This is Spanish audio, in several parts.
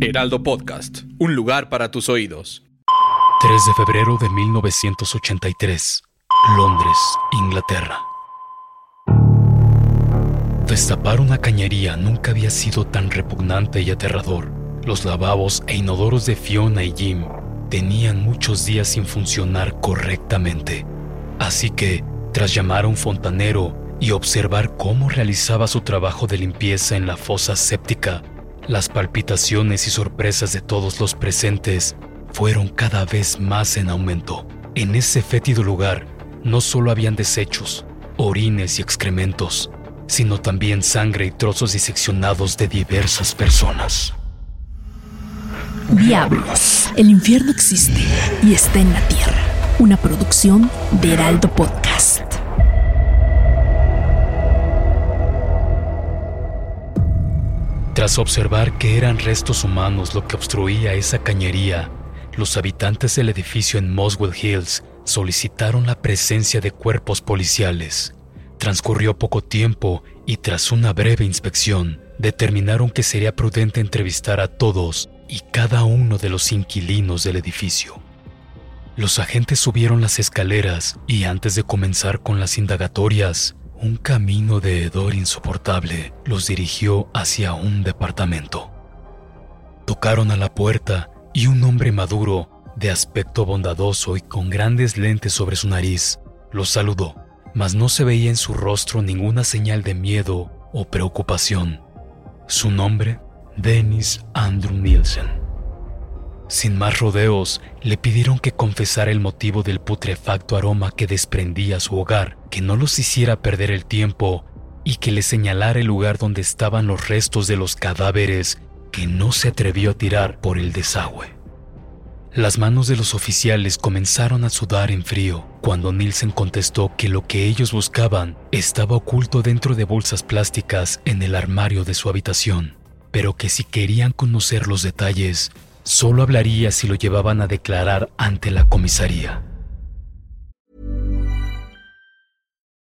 Heraldo Podcast, un lugar para tus oídos. 3 de febrero de 1983, Londres, Inglaterra. Destapar una cañería nunca había sido tan repugnante y aterrador. Los lavabos e inodoros de Fiona y Jim tenían muchos días sin funcionar correctamente. Así que, tras llamar a un fontanero y observar cómo realizaba su trabajo de limpieza en la fosa séptica, las palpitaciones y sorpresas de todos los presentes fueron cada vez más en aumento. En ese fétido lugar no solo habían desechos, orines y excrementos, sino también sangre y trozos diseccionados de diversas personas. Diablos, el infierno existe y está en la tierra. Una producción de Heraldo Podcast. Tras observar que eran restos humanos lo que obstruía esa cañería, los habitantes del edificio en Moswell Hills solicitaron la presencia de cuerpos policiales. Transcurrió poco tiempo y tras una breve inspección, determinaron que sería prudente entrevistar a todos y cada uno de los inquilinos del edificio. Los agentes subieron las escaleras y antes de comenzar con las indagatorias, un camino de hedor insoportable los dirigió hacia un departamento. Tocaron a la puerta y un hombre maduro, de aspecto bondadoso y con grandes lentes sobre su nariz, los saludó, mas no se veía en su rostro ninguna señal de miedo o preocupación. Su nombre, Dennis Andrew Nielsen. Sin más rodeos, le pidieron que confesara el motivo del putrefacto aroma que desprendía su hogar, que no los hiciera perder el tiempo y que le señalara el lugar donde estaban los restos de los cadáveres que no se atrevió a tirar por el desagüe. Las manos de los oficiales comenzaron a sudar en frío cuando Nielsen contestó que lo que ellos buscaban estaba oculto dentro de bolsas plásticas en el armario de su habitación, pero que si querían conocer los detalles, solo hablaría si lo llevaban a declarar ante la comisaría.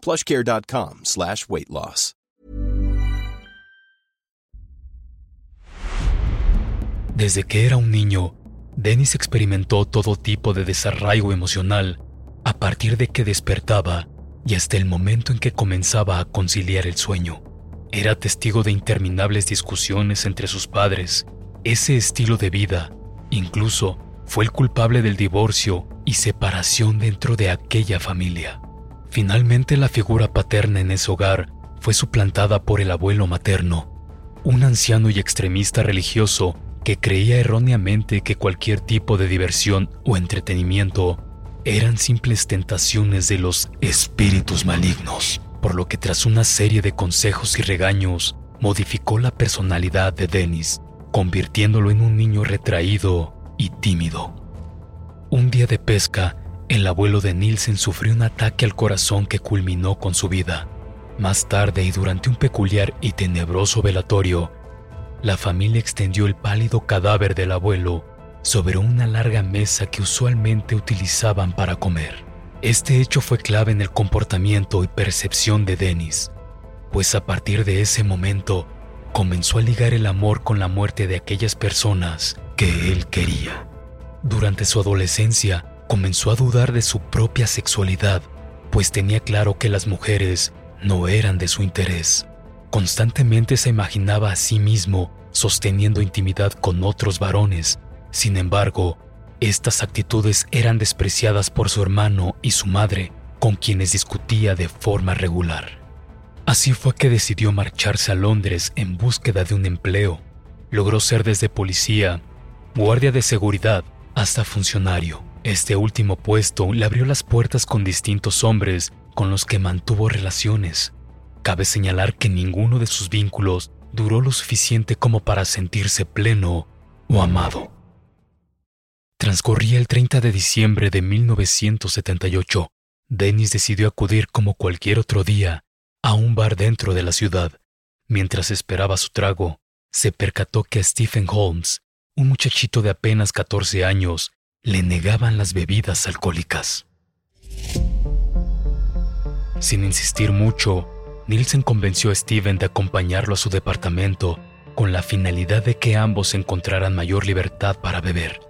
Plushcare.com slash weight loss. Desde que era un niño, Dennis experimentó todo tipo de desarraigo emocional a partir de que despertaba y hasta el momento en que comenzaba a conciliar el sueño. Era testigo de interminables discusiones entre sus padres. Ese estilo de vida Incluso fue el culpable del divorcio y separación dentro de aquella familia. Finalmente la figura paterna en ese hogar fue suplantada por el abuelo materno, un anciano y extremista religioso que creía erróneamente que cualquier tipo de diversión o entretenimiento eran simples tentaciones de los espíritus malignos, por lo que tras una serie de consejos y regaños modificó la personalidad de Dennis convirtiéndolo en un niño retraído y tímido. Un día de pesca, el abuelo de Nielsen sufrió un ataque al corazón que culminó con su vida. Más tarde y durante un peculiar y tenebroso velatorio, la familia extendió el pálido cadáver del abuelo sobre una larga mesa que usualmente utilizaban para comer. Este hecho fue clave en el comportamiento y percepción de Dennis, pues a partir de ese momento comenzó a ligar el amor con la muerte de aquellas personas que él quería. Durante su adolescencia comenzó a dudar de su propia sexualidad, pues tenía claro que las mujeres no eran de su interés. Constantemente se imaginaba a sí mismo sosteniendo intimidad con otros varones. Sin embargo, estas actitudes eran despreciadas por su hermano y su madre, con quienes discutía de forma regular. Así fue que decidió marcharse a Londres en búsqueda de un empleo. Logró ser desde policía, guardia de seguridad, hasta funcionario. Este último puesto le abrió las puertas con distintos hombres con los que mantuvo relaciones. Cabe señalar que ninguno de sus vínculos duró lo suficiente como para sentirse pleno o amado. Transcurría el 30 de diciembre de 1978. Dennis decidió acudir como cualquier otro día a un bar dentro de la ciudad. Mientras esperaba su trago, se percató que Stephen Holmes, un muchachito de apenas 14 años, le negaban las bebidas alcohólicas. Sin insistir mucho, Nielsen convenció a Steven de acompañarlo a su departamento con la finalidad de que ambos encontraran mayor libertad para beber.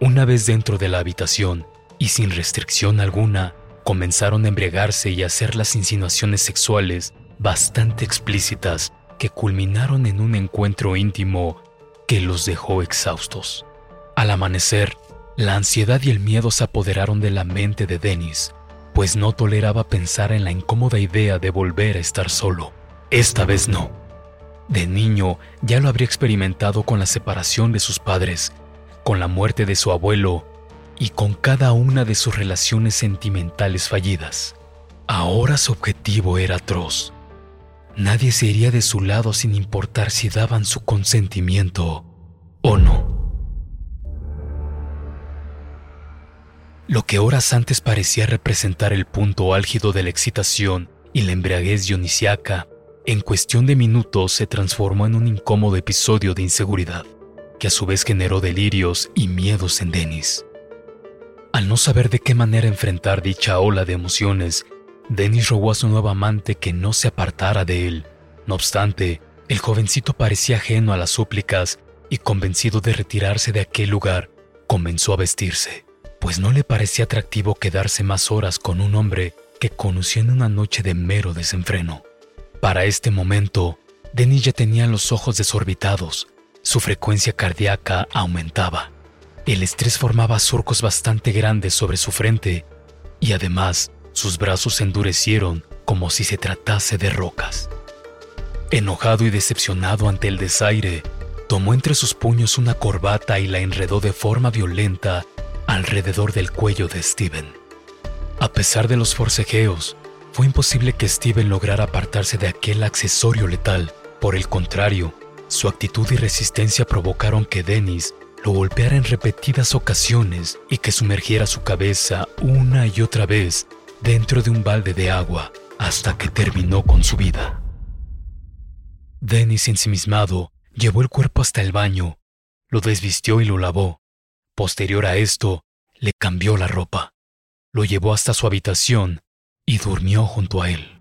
Una vez dentro de la habitación y sin restricción alguna, comenzaron a embriagarse y a hacer las insinuaciones sexuales bastante explícitas que culminaron en un encuentro íntimo que los dejó exhaustos. Al amanecer, la ansiedad y el miedo se apoderaron de la mente de Dennis, pues no toleraba pensar en la incómoda idea de volver a estar solo. Esta vez no. De niño ya lo habría experimentado con la separación de sus padres, con la muerte de su abuelo y con cada una de sus relaciones sentimentales fallidas. Ahora su objetivo era atroz. Nadie se iría de su lado sin importar si daban su consentimiento o no. Lo que horas antes parecía representar el punto álgido de la excitación y la embriaguez dionisiaca, en cuestión de minutos se transformó en un incómodo episodio de inseguridad, que a su vez generó delirios y miedos en Dennis. Al no saber de qué manera enfrentar dicha ola de emociones, Dennis rogó a su nuevo amante que no se apartara de él. No obstante, el jovencito parecía ajeno a las súplicas y convencido de retirarse de aquel lugar, comenzó a vestirse, pues no le parecía atractivo quedarse más horas con un hombre que conoció en una noche de mero desenfreno. Para este momento, Dennis ya tenía los ojos desorbitados, su frecuencia cardíaca aumentaba el estrés formaba surcos bastante grandes sobre su frente y además sus brazos se endurecieron como si se tratase de rocas. Enojado y decepcionado ante el desaire, tomó entre sus puños una corbata y la enredó de forma violenta alrededor del cuello de Steven. A pesar de los forcejeos, fue imposible que Steven lograra apartarse de aquel accesorio letal. Por el contrario, su actitud y resistencia provocaron que Dennis lo golpeara en repetidas ocasiones y que sumergiera su cabeza una y otra vez dentro de un balde de agua hasta que terminó con su vida. Dennis, ensimismado, llevó el cuerpo hasta el baño, lo desvistió y lo lavó. Posterior a esto, le cambió la ropa, lo llevó hasta su habitación y durmió junto a él.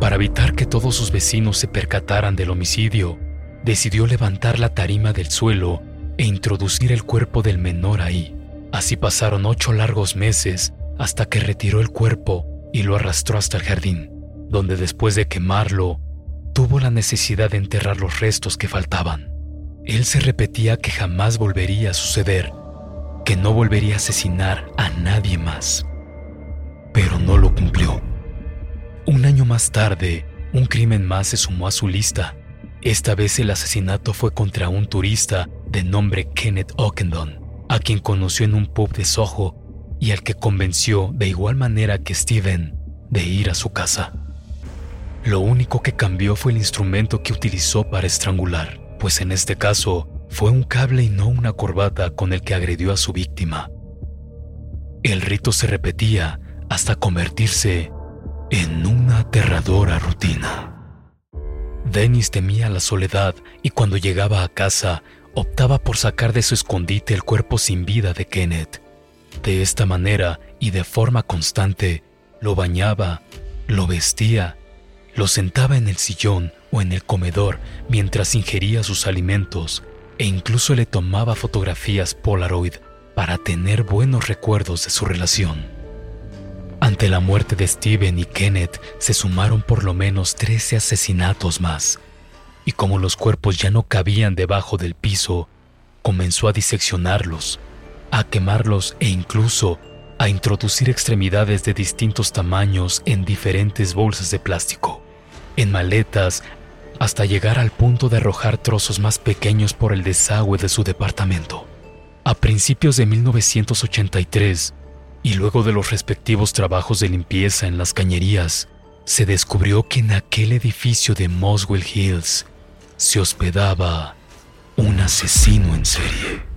Para evitar que todos sus vecinos se percataran del homicidio, decidió levantar la tarima del suelo e introducir el cuerpo del menor ahí. Así pasaron ocho largos meses hasta que retiró el cuerpo y lo arrastró hasta el jardín, donde después de quemarlo, tuvo la necesidad de enterrar los restos que faltaban. Él se repetía que jamás volvería a suceder, que no volvería a asesinar a nadie más. Pero no lo cumplió. Un año más tarde, un crimen más se sumó a su lista. Esta vez el asesinato fue contra un turista de nombre Kenneth Ockendon, a quien conoció en un pub de Soho y al que convenció de igual manera que Steven de ir a su casa. Lo único que cambió fue el instrumento que utilizó para estrangular, pues en este caso fue un cable y no una corbata con el que agredió a su víctima. El rito se repetía hasta convertirse en una aterradora rutina. Dennis temía la soledad y cuando llegaba a casa optaba por sacar de su escondite el cuerpo sin vida de Kenneth. De esta manera y de forma constante, lo bañaba, lo vestía, lo sentaba en el sillón o en el comedor mientras ingería sus alimentos e incluso le tomaba fotografías Polaroid para tener buenos recuerdos de su relación. Ante la muerte de Steven y Kenneth se sumaron por lo menos 13 asesinatos más, y como los cuerpos ya no cabían debajo del piso, comenzó a diseccionarlos, a quemarlos e incluso a introducir extremidades de distintos tamaños en diferentes bolsas de plástico, en maletas, hasta llegar al punto de arrojar trozos más pequeños por el desagüe de su departamento. A principios de 1983, y luego de los respectivos trabajos de limpieza en las cañerías, se descubrió que en aquel edificio de Moswell Hills se hospedaba un asesino en serie.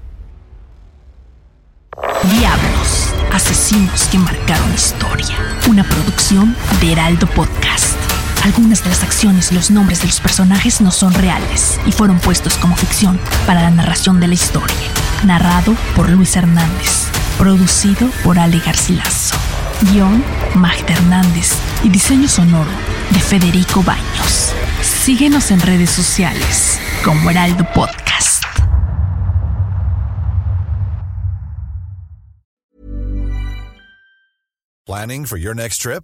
Asesinos que marcaron historia. Una producción de Heraldo Podcast. Algunas de las acciones y los nombres de los personajes no son reales y fueron puestos como ficción para la narración de la historia. Narrado por Luis Hernández. Producido por Ale Garcilaso. Guión Magda Hernández y diseño sonoro de Federico Baños. Síguenos en redes sociales como Heraldo Podcast. Planning for your next trip?